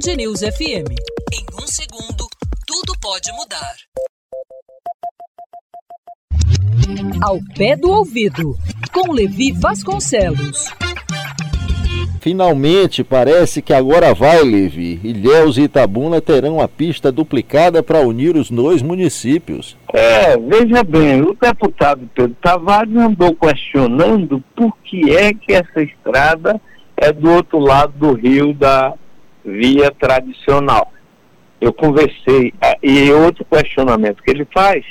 Band News FM. Em um segundo, tudo pode mudar. Ao pé do ouvido, com Levi Vasconcelos. Finalmente, parece que agora vai, Levi. Ilhéus e Itabuna terão a pista duplicada para unir os dois municípios. É, veja bem, o deputado Pedro Tavares andou questionando por que é que essa estrada é do outro lado do rio da via tradicional. Eu conversei, e outro questionamento que ele faz,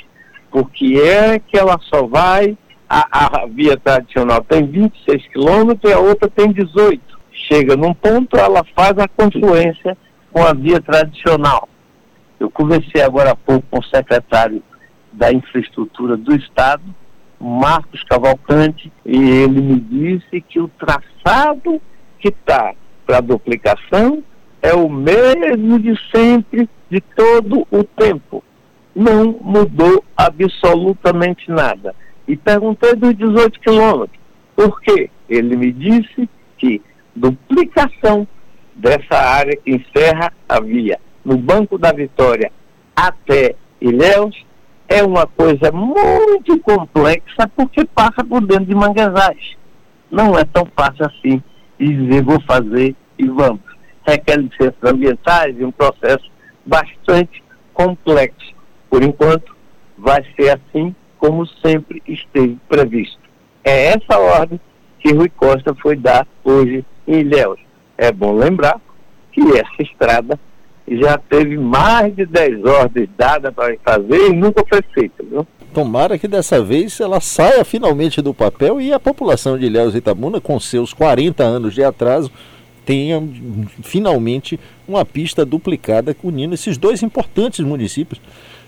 porque é que ela só vai, a, a via tradicional tem 26 quilômetros e a outra tem 18. Chega num ponto, ela faz a confluência com a via tradicional. Eu conversei agora há pouco com o secretário da Infraestrutura do Estado, Marcos Cavalcante, e ele me disse que o traçado que está para a duplicação é o mesmo de sempre, de todo o tempo. Não mudou absolutamente nada. E perguntei dos 18 quilômetros. Por quê? Ele me disse que duplicação dessa área que encerra a via no Banco da Vitória até Ilhéus é uma coisa muito complexa porque passa por dentro de manguezais. Não é tão fácil assim e dizer vou fazer e vamos requer licenças ambientais e um processo bastante complexo. Por enquanto, vai ser assim como sempre esteve previsto. É essa ordem que Rui Costa foi dar hoje em Ilhéus. É bom lembrar que essa estrada já teve mais de 10 ordens dadas para fazer e nunca foi feita, viu? Tomara que dessa vez ela saia finalmente do papel e a população de Ilhéus e Itabuna, com seus 40 anos de atraso, tenha finalmente uma pista duplicada unindo esses dois importantes municípios,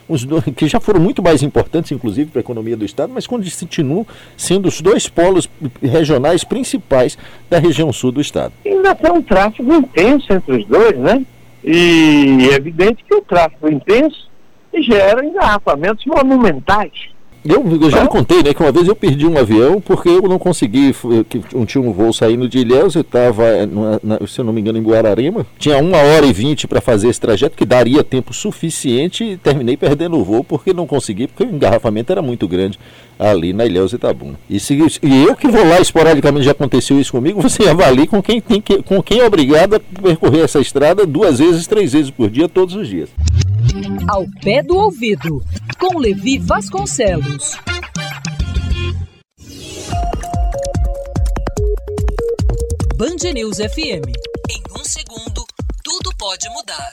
os dois, que já foram muito mais importantes, inclusive, para a economia do Estado, mas continuam sendo os dois polos regionais principais da região sul do Estado. Ainda tem um tráfego intenso entre os dois, né? E é evidente que o tráfego intenso gera engarrafamentos monumentais. Eu, eu já contei, né, que uma vez eu perdi um avião porque eu não consegui, que tinha um voo saindo de Ilhéus, eu estava, se eu não me engano, em Guararema, tinha uma hora e vinte para fazer esse trajeto, que daria tempo suficiente, e terminei perdendo o voo porque não consegui, porque o engarrafamento era muito grande ali na Ilhéus Itabuna. E, se, e eu que vou lá esporadicamente, já aconteceu isso comigo, você avalie com quem, tem que, com quem é obrigado a percorrer essa estrada duas vezes, três vezes por dia, todos os dias. Ao pé do ouvido, com Levi Vasconcelos. Band News FM. Em um segundo, tudo pode mudar.